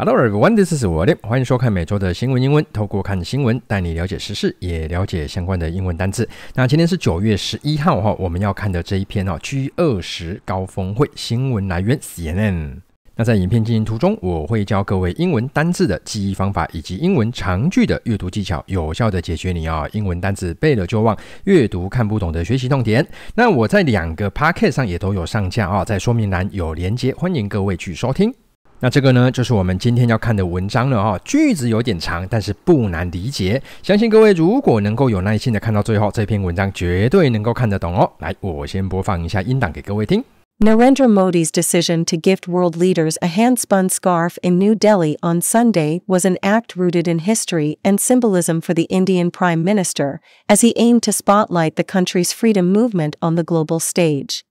Hello everyone, this is William，欢迎收看每周的新闻英文。透过看新闻，带你了解时事，也了解相关的英文单字。那今天是九月十一号哈，我们要看的这一篇哦，G 二十高峰会新闻来源 CNN。那在影片进行途中，我会教各位英文单字的记忆方法，以及英文长句的阅读技巧，有效的解决你啊英文单字背了就忘、阅读看不懂的学习痛点。那我在两个 Podcast 上也都有上架啊，在说明栏有连接，欢迎各位去收听。那这个呢，就是我们今天要看的文章了哈。句子有点长，但是不难理解。相信各位如果能够有耐心的看到最后，这篇文章绝对能够看得懂哦。来，我先播放一下音档给各位听。Narendra Modi's decision to gift world leaders a hand-spun scarf in New Delhi on Sunday was an act rooted in history and symbolism for the Indian Prime Minister, as he aimed to spotlight the country's freedom movement on the global stage.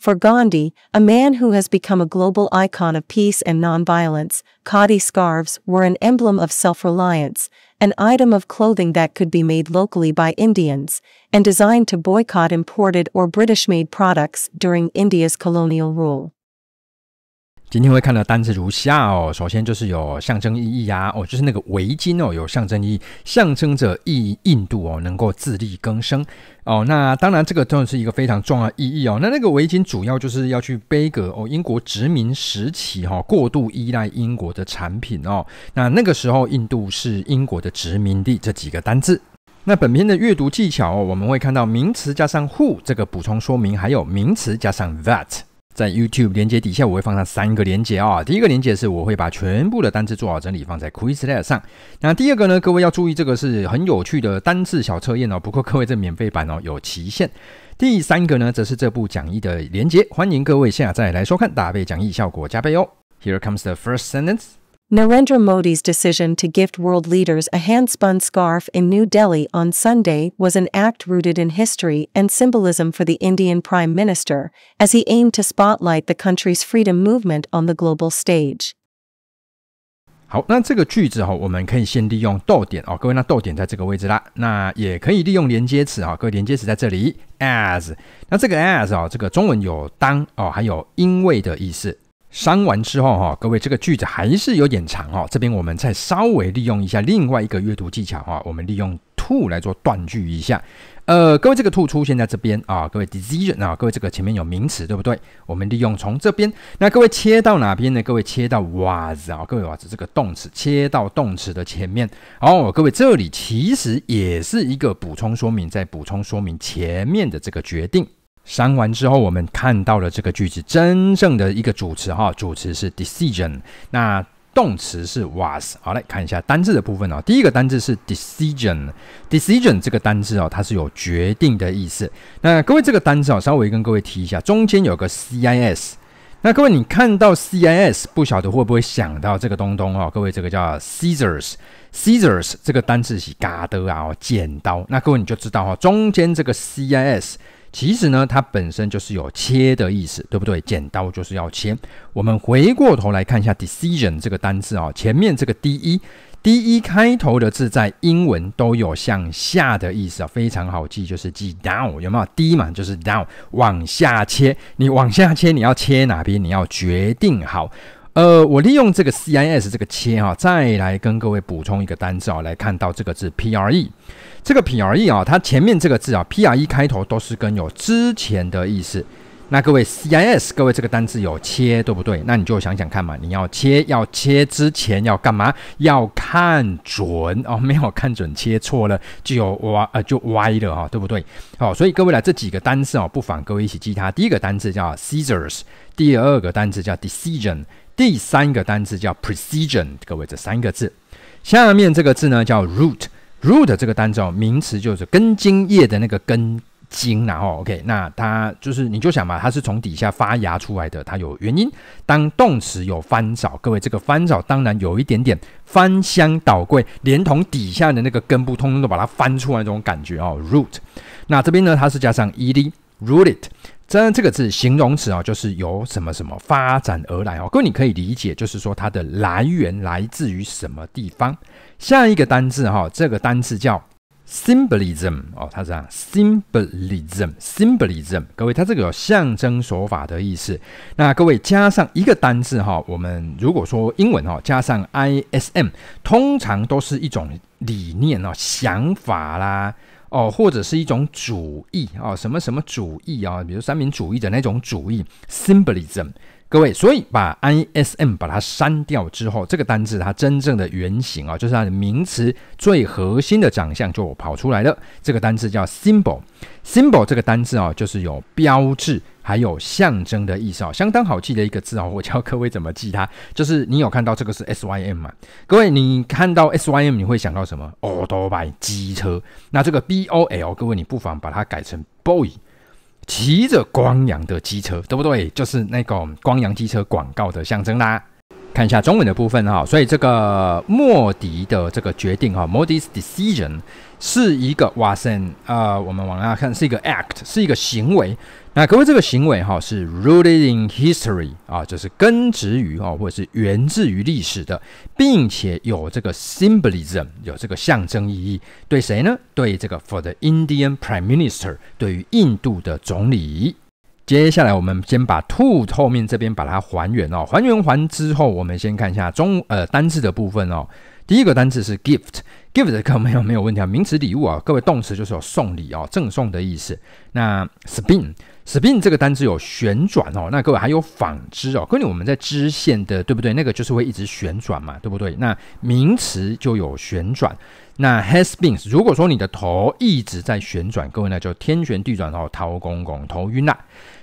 For Gandhi, a man who has become a global icon of peace and nonviolence, khadi scarves were an emblem of self-reliance, an item of clothing that could be made locally by Indians, and designed to boycott imported or British-made products during India's colonial rule. 今天会看的单词如下哦，首先就是有象征意义啊，哦，就是那个围巾哦，有象征意义，象征着印印度哦能够自力更生哦。那当然这个真的是一个非常重要的意义哦。那那个围巾主要就是要去背个哦英国殖民时期哈过度依赖英国的产品哦。那那个时候印度是英国的殖民地，这几个单字。那本篇的阅读技巧哦，我们会看到名词加上 who 这个补充说明，还有名词加上 that。在 YouTube 连接底下，我会放上三个连接啊。第一个连接是我会把全部的单字做好整理，放在 Quizlet 上。那第二个呢，各位要注意，这个是很有趣的单字小测验哦。不过各位这免费版哦有期限。第三个呢，则是这部讲义的连接，欢迎各位下载来收看，搭配讲义效果加倍哦。Here comes the first sentence. Narendra Modi's decision to gift world leaders a hand-spun scarf in New Delhi on Sunday was an act rooted in history and symbolism for the Indian Prime Minister, as he aimed to spotlight the country's freedom movement on the global stage. 好，那这个句子哈，我们可以先利用逗点哦，各位，那逗点在这个位置啦，那也可以利用连接词啊，各位连接词在这里，as，那这个 as 啊，这个中文有当哦，还有因为的意思。 删完之后哈，各位这个句子还是有点长哦。这边我们再稍微利用一下另外一个阅读技巧哈，我们利用 to 来做断句一下。呃，各位这个 to 出现在这边啊，各位 decision 啊，各位这个前面有名词对不对？我们利用从这边，那各位切到哪边呢？各位切到 was 啊，各位 was 这个动词切到动词的前面。哦，各位这里其实也是一个补充说明，在补充说明前面的这个决定。删完之后，我们看到了这个句子真正的一个主词哈，主词是 decision，那动词是 was。好，来看一下单字的部分哦。第一个单字是 decision，decision 这个单字哦，它是有决定的意思。那各位这个单字哦，稍微跟各位提一下，中间有个 cis。那各位你看到 cis，不晓得会不会想到这个东东哦？各位这个叫 scissors，scissors 这个单字是嘎的啊，剪刀。那各位你就知道哈，中间这个 cis。其实呢，它本身就是有切的意思，对不对？剪刀就是要切。我们回过头来看一下 decision 这个单字啊，前面这个 de，de 开头的字在英文都有向下的意思啊，非常好记，就是记 down，有没有？de 嘛，就是 down，往下切。你往下切，你要切哪边？你要决定好。呃，我利用这个 cis 这个切哈，再来跟各位补充一个单字啊，来看到这个字 pre。这个 pre 啊，它前面这个字啊，pre 开头都是跟有之前的意思。那各位 cis，各位这个单字有切，对不对？那你就想想看嘛，你要切，要切之前要干嘛？要看准哦，没有看准，切错了就有歪呃就歪了哈、对不对？好、所以各位来这几个单字哦，不妨各位一起记它。第一个单字叫 scissors，第二个单字叫 decision，第三个单字叫 precision。各位这三个字，下面这个字呢叫 root。Root 这个单词哦，名词就是根茎叶的那个根茎，然后 OK，那它就是你就想嘛，它是从底下发芽出来的，它有原因。当动词有翻找，各位这个翻找当然有一点点翻箱倒柜，连同底下的那个根部通通都把它翻出来这种感觉哦。root，那这边呢，它是加上 ed，root it 这这个字形容词啊，就是由什么什么发展而来哦。各位你可以理解，就是说它的来源来自于什么地方。下一个单字哈，这个单字叫 symbolism 哦，它是这样 symbolism symbolism，各位，它这个有象征手法的意思。那各位加上一个单字哈，我们如果说英文哈，加上 ism，通常都是一种理念哦、想法啦哦，或者是一种主义啊，什么什么主义啊，比如三民主义的那种主义 symbolism。各位，所以把 ism 把它删掉之后，这个单字它真正的原型啊，就是它的名词最核心的长相就跑出来了。这个单字叫 symbol。symbol 这个单字啊，就是有标志还有象征的意思啊，相当好记的一个字啊。我教各位怎么记它，就是你有看到这个是 sym 嘛？各位，你看到 sym 你会想到什么？欧多拜机车。那这个 bol，各位你不妨把它改成 boy。骑着光阳的机车，对不对？就是那个光阳机车广告的象征啦。看一下中文的部分哈，所以这个莫迪的这个决定哈，Modi's decision 是一个哇塞，呃，我们往下看是一个 act，是一个行为。那各位这个行为哈是 rooted in history 啊，就是根植于啊，或者是源自于历史的，并且有这个 symbolism，有这个象征意义。对谁呢？对这个 for the Indian Prime Minister，对于印度的总理。接下来，我们先把 to 后面这边把它还原哦，还原完之后，我们先看一下中呃单字的部分哦。第一个单字是 gift，gift 可没有没有问题啊，名词礼物啊，各位动词就是有送礼哦，赠送的意思。那 spin spin 这个单字有旋转哦，那各位还有纺织哦，跟你我们在织线的对不对？那个就是会一直旋转嘛，对不对？那名词就有旋转。那 has been，如果说你的头一直在旋转，各位那就天旋地转哦，头公公头晕啦。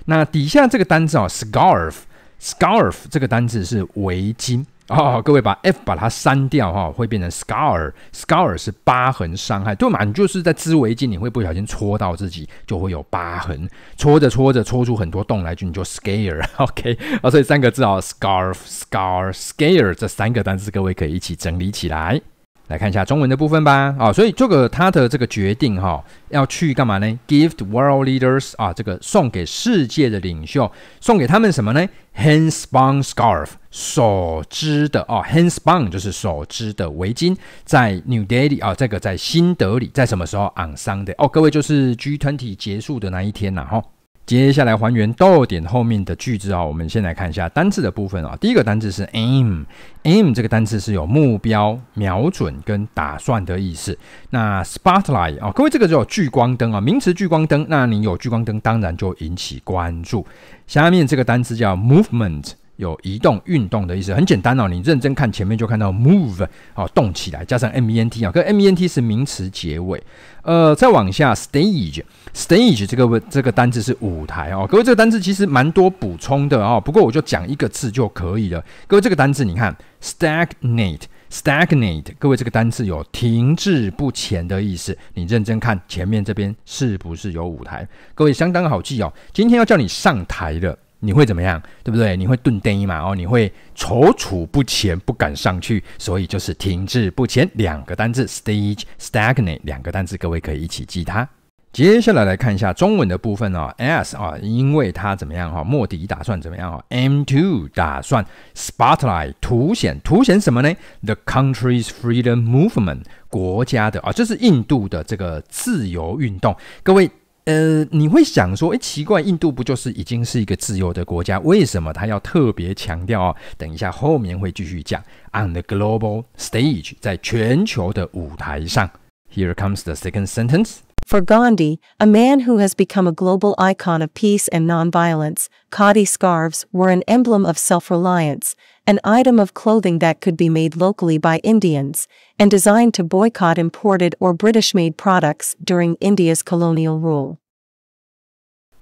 那底下这个单字哦，scarf，scarf 这个单字是围巾哦，各位把 f 把它删掉哈，会变成 scar，scar 是疤痕伤害，对嘛？你就是在织围巾，你会不小心戳到自己，就会有疤痕，戳着戳着戳出很多洞来，就你就 scare，OK，啊，所以三个字哦，scarf，scar，scare 这三个单词，各位可以一起整理起来。来看一下中文的部分吧，啊，所以这个他的这个决定哈，要去干嘛呢？Gift world leaders 啊，这个送给世界的领袖，送给他们什么呢？Handspun scarf 手织的哦，Handspun 就是手织的围巾，在 New Delhi 啊，这个在新德里，在什么时候？On Sunday 哦，各位就是 G20 结束的那一天呐，哈。接下来还原逗点后面的句子啊，我们先来看一下单字的部分啊。第一个单字是 aim，aim 这个单字是有目标、瞄准跟打算的意思。那 spotlight 啊，各位这个叫聚光灯啊，名词聚光灯。那你有聚光灯，当然就引起关注。下面这个单词叫 movement。有移动、运动的意思，很简单哦。你认真看前面就看到 move 哦，动起来，加上 ment 啊，跟 ment 是名词结尾。呃，再往下 stage，stage 这个这个单字是舞台哦。各位这个单字其实蛮多补充的哦，不过我就讲一个字就可以了。各位这个单字你看 stagnate，stagnate，各位这个单字有停滞不前的意思。你认真看前面这边是不是有舞台？各位相当好记哦。今天要叫你上台了。你会怎么样，对不对？你会顿呆嘛？哦，你会踌躇不前，不敢上去，所以就是停滞不前。两个单字，stage stagnate，两个单字，各位可以一起记它。接下来来看一下中文的部分哦，s 啊，因为它怎么样哈？莫迪打算怎么样哈？aim to 打算 spotlight 凸显凸显什么呢？The country's freedom movement 国家的啊，这是印度的这个自由运动，各位。呃，你会想说，诶，奇怪，印度不就是已经是一个自由的国家，为什么他要特别强调哦？等一下后面会继续讲。On the global stage，在全球的舞台上。Here comes the second sentence. For Gandhi, a man who has become a global icon of peace and nonviolence, khadi scarves were an emblem of self-reliance, an item of clothing that could be made locally by Indians, and designed to boycott imported or British-made products during India's colonial rule.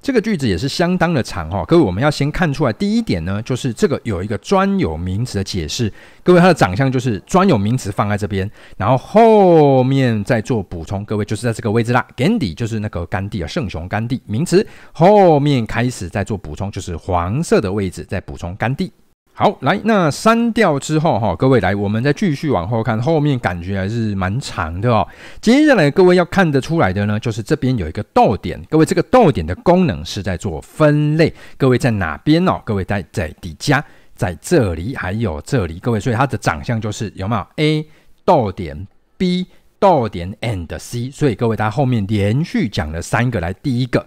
这个句子也是相当的长哈，各位我们要先看出来，第一点呢，就是这个有一个专有名词的解释。各位它的长相就是专有名词放在这边，然后后面再做补充。各位就是在这个位置啦，Gandhi 就是那个甘地啊，圣雄甘地名词，后面开始再做补充，就是黄色的位置再补充甘地。好，来，那删掉之后哈，各位来，我们再继续往后看，后面感觉还是蛮长的哦。接下来各位要看得出来的呢，就是这边有一个逗点，各位这个逗点的功能是在做分类，各位在哪边哦？各位在在底下，在这里还有这里，各位，所以它的长相就是有没有 A 逗点 B 逗点 and c，所以各位，它后面连续讲了三个，来，第一个、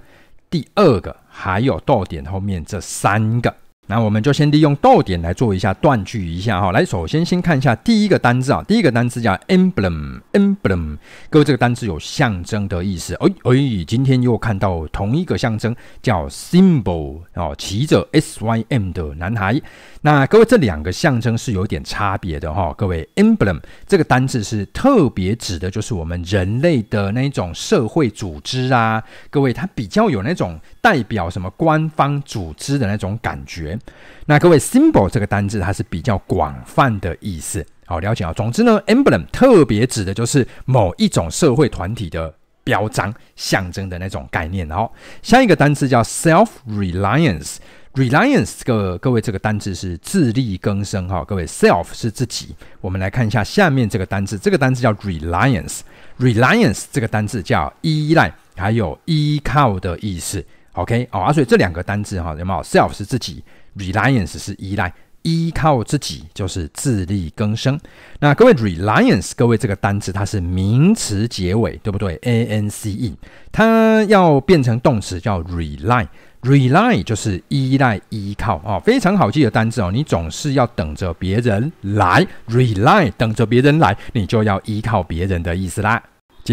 第二个，还有逗点后面这三个。那我们就先利用逗点来做一下断句一下哈。来，首先先看一下第一个单字啊，第一个单字叫 emblem，emblem。各位，这个单字有象征的意思。哎哎，今天又看到同一个象征叫 symbol 哦，骑着 S Y M 的男孩。那各位，这两个象征是有点差别的哈。各位，emblem 这个单字是特别指的就是我们人类的那种社会组织啊。各位，它比较有那种代表什么官方组织的那种感觉。那各位，symbol 这个单字它是比较广泛的意思。好，了解啊。总之呢，emblem 特别指的就是某一种社会团体的标章、象征的那种概念。好，下一个单字叫 self-reliance。Reliance，这个各位，这个单字是自力更生哈。各位，self 是自己。我们来看一下下面这个单字，这个单字叫 reliance。Reliance 这个单字叫依赖，还有依靠的意思。OK，哦，啊，所以这两个单字哈，有没有？self 是自己，reliance 是依赖，依靠自己就是自力更生。那各位，reliance，各位这个单词它是名词结尾，对不对？A N C E，它要变成动词叫 rely。Rely 就是依赖、依靠哦，非常好记的单字哦。你总是要等着别人来，rely 等着别人来，你就要依靠别人的意思啦。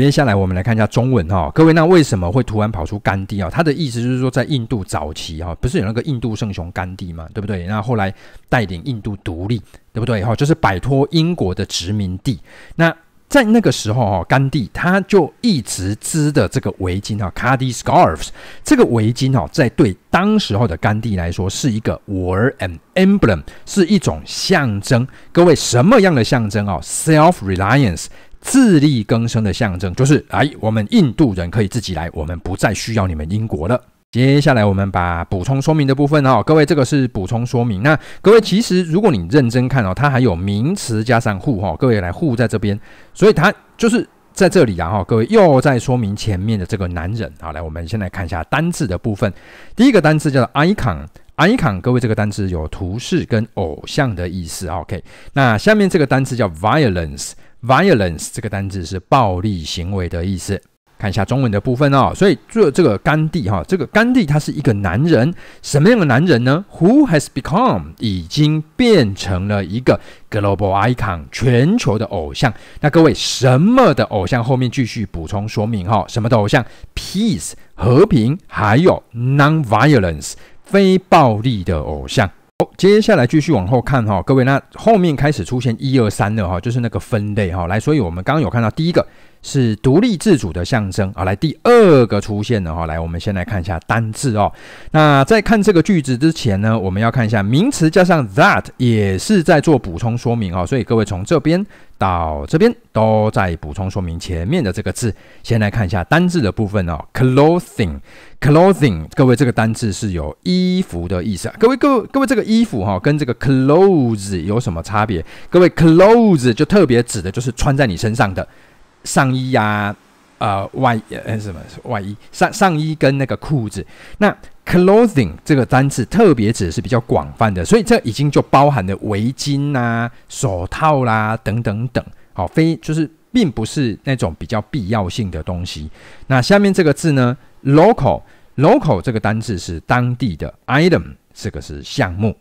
接下来我们来看一下中文哈、各位，那为什么会突然跑出甘地啊？他的意思就是说，在印度早期哈，不是有那个印度圣雄甘地嘛，对不对？那后来带领印度独立，对不对？哈，就是摆脱英国的殖民地。那在那个时候，哈，甘地他就一直织的这个围巾啊，Khadi scarves，这个围巾哦，在对当时候的甘地来说是一个 war and emblem，是一种象征。各位，什么样的象征啊？Self-reliance，自力更生的象征，就是哎，我们印度人可以自己来，我们不再需要你们英国了。接下来我们把补充说明的部分哦，各位这个是补充说明。那各位其实如果你认真看哦，它还有名词加上 who 哈，各位来 who 在这边，所以它就是在这里啊哈。各位又在说明前面的这个男人。好，来我们先来看一下单字的部分。第一个单字叫做 icon，icon 各位这个单字有图示跟偶像的意思。OK，那下面这个单字叫 violence Violence 这个单字是暴力行为的意思。看一下中文的部分哦，所以这这个甘地哈，这个甘地他是一个男人，什么样的男人呢？Who has become 已经变成了一个 global icon 全球的偶像。那各位什么的偶像？后面继续补充说明哈，什么的偶像？Peace 和平，还有 non-violence 非暴力的偶像。接下来继续往后看哈，各位那后面开始出现一二三了哈，就是那个分类哈。来，所以我们刚刚有看到第一个。是独立自主的象征啊！来，第二个出现的话。来，我们先来看一下单字哦。那在看这个句子之前呢，我们要看一下名词加上 that 也是在做补充说明哦。所以各位从这边到这边都在补充说明前面的这个字。先来看一下单字的部分哦。Clothing，clothing，各位这个单字是有衣服的意思。各位各位各位，这个衣服哈跟这个 clothes 有什么差别？各位 clothes 就特别指的就是穿在你身上的。上衣呀、呃，外呃什么外衣上上衣跟那个裤子，那 clothing 这个单词特别指的是比较广泛的，所以这已经就包含了围巾呐、啊、手套啦、等等等，好，非就是并不是那种比较必要性的东西。那下面这个字呢，local local 这个单字是当地的 item，这个是项目，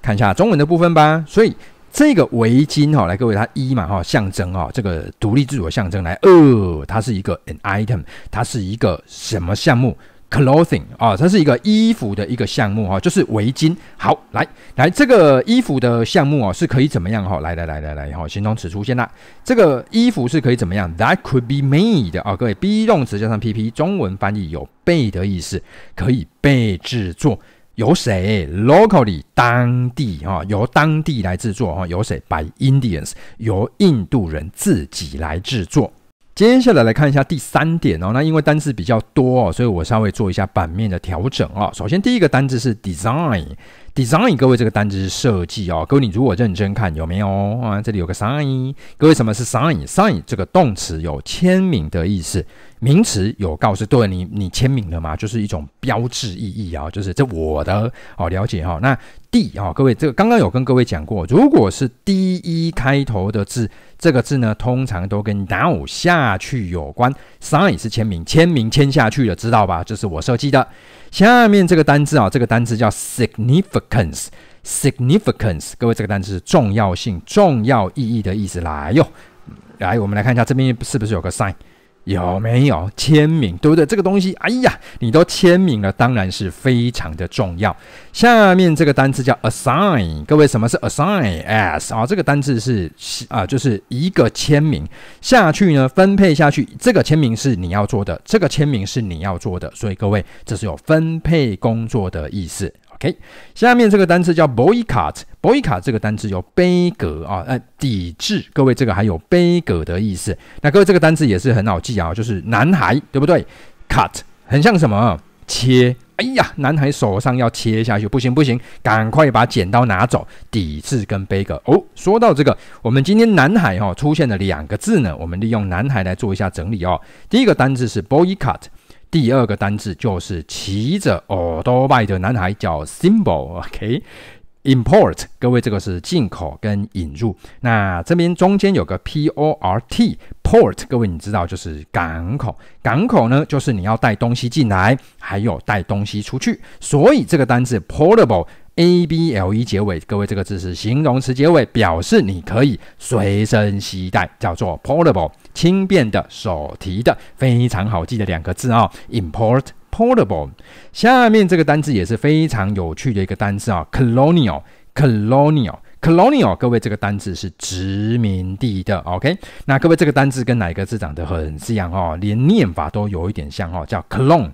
看一下中文的部分吧，所以。这个围巾哈，来各位，它一嘛哈，象征啊，这个独立自主的象征。来二，它是一个 an item，它是一个什么项目？clothing 啊，它是一个衣服的一个项目哈，就是围巾。好，来来，这个衣服的项目啊，是可以怎么样哈？来来来来来，哈，形容词出现了，这个衣服是可以怎么样？That could be made 啊，各位，be 动词加上 pp，中文翻译有被的意思，可以被制作。由谁？Locally 当地哈，由当地来制作哈。由谁？By Indians，由印度人自己来制作。接下来来看一下第三点哦。那因为单字比较多哦，所以我稍微做一下版面的调整哦。首先第一个单字是 design design，各位这个单字是设计哦。各位你如果认真看有没有啊？这里有个 sign，各位什么是 sign？sign 这个动词有签名的意思。名词有告示，对你，你签名了吗？就是一种标志意义啊，就是这我的哦，了解哈。那 D 啊，各位这个刚刚有跟各位讲过，如果是 D E 开头的字，这个字呢，通常都跟 down 下去有关。sign 是签名，签名签下去了，知道吧？这是我设计的。下面这个单字啊，这个单字叫 significance，significance，各位这个单词是重要性、重要意义的意思。来哟，来，我们来看一下这边是不是有个 sign。有没有签名？对不对？这个东西，哎呀，你都签名了，当然是非常的重要。下面这个单词叫 assign，各位，什么是 assign？s 啊，这个单词是啊，就是一个签名下去呢，分配下去，这个签名是你要做的，这个签名是你要做的，所以各位，这是有分配工作的意思。OK，下面这个单词叫 boycott，boycott 这个单词有杯葛啊，呃，抵制。各位，这个还有杯葛的意思。那各位，这个单词也是很好记啊，就是男孩，对不对？cut 很像什么？切。哎呀，男孩手上要切下去，不行不行，赶快把剪刀拿走。抵制跟杯葛。哦，说到这个，我们今天男孩、哦、出现了两个字呢，我们利用男孩来做一下整理哦。第一个单词是 boycott。第二个单字就是骑着欧多拜的男孩，叫 symbol，OK，import，、各位这个是进口跟引入。那这边中间有个 P-O-R-T，port，各位你知道就是港口，港口呢就是你要带东西进来，还有带东西出去，所以这个单字 portable。A B L E 结尾，各位这个字是形容词结尾，表示你可以随身携带，叫做 portable，轻便的、手提的，非常好记的两个字啊、哦。Import portable。下面这个单字也是非常有趣的一个单字啊、哦。Colonial，colonial，colonial，各位这个单字是殖民地的。OK，那各位这个单字跟哪一个字长得很像哦？连念法都有一点像哦，叫 clone。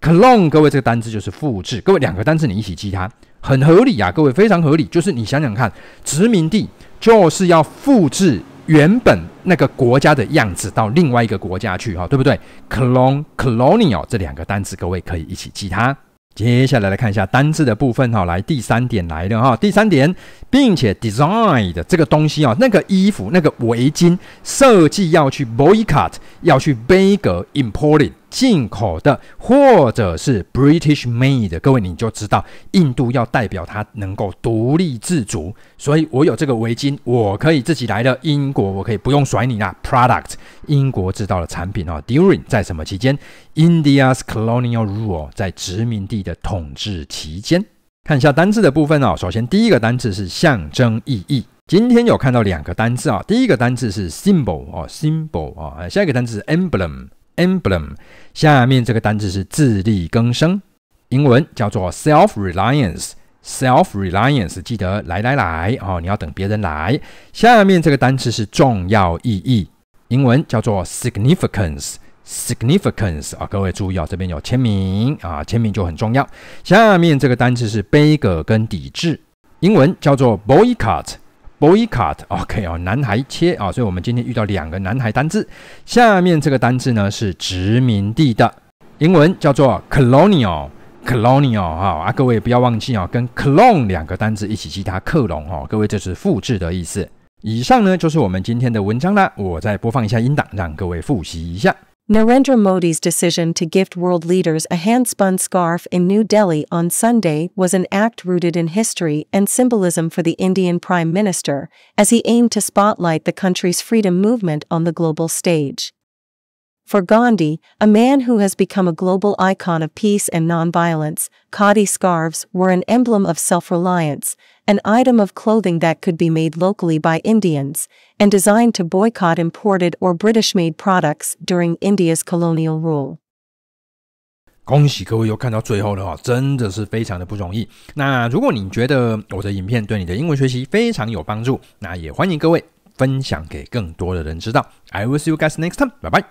clone，各位这个单字就是复制。各位两个单字你一起记它。很合理啊，各位非常合理。就是你想想看，殖民地就是要复制原本那个国家的样子到另外一个国家去，哈，对不对？Clone、colonial 这两个单词，各位可以一起记它。接下来来看一下单字的部分，哈，来第三点来了，哈，第三点，并且 design 的这个东西啊，那个衣服、那个围巾设计要去 boycott，要去杯葛 imported。进口的，或者是 British made，各位你就知道，印度要代表它能够独立自主，所以我有这个围巾，我可以自己来的。英国我可以不用甩你啦，product，英国制造的产品啊。During 在什么期间？India's colonial rule，在殖民地的统治期间。看一下单字的部分哦。首先第一个单字是象征意义，今天有看到两个单字啊。第一个单字是 symbol 哦，symbol 啊，下一个单字是 emblem。emblem，下面这个单字是自力更生，英文叫做 self-reliance。self-reliance，记得来来来哦，你要等别人来。下面这个单词是重要意义，英文叫做 significance。significance 啊，各位注意啊，这边有签名啊，签名就很重要。下面这个单词是杯葛跟抵制，英文叫做 boycott。boycott，OK 哦，男孩切啊，所以我们今天遇到两个男孩单字。下面这个单字呢是殖民地的，英文叫做 colonial，colonial 哈啊，各位不要忘记啊，跟 clone 两个单字一起记它克隆哦，各位这是复制的意思。以上呢就是我们今天的文章啦，我再播放一下音档，让各位复习一下。Narendra Modi's decision to gift world leaders a hand-spun scarf in New Delhi on Sunday was an act rooted in history and symbolism for the Indian Prime Minister, as he aimed to spotlight the country's freedom movement on the global stage. For Gandhi, a man who has become a global icon of peace and nonviolence, khadi scarves were an emblem of self-reliance, an item of clothing that could be made locally by Indians, and designed to boycott imported or British-made products during India's colonial rule. 恭喜各位又看到最后了哈，真的是非常的不容易。那如果你觉得我的影片对你的英文学习非常有帮助，那也欢迎各位分享给更多的人知道。I will see you guys next time. Bye bye.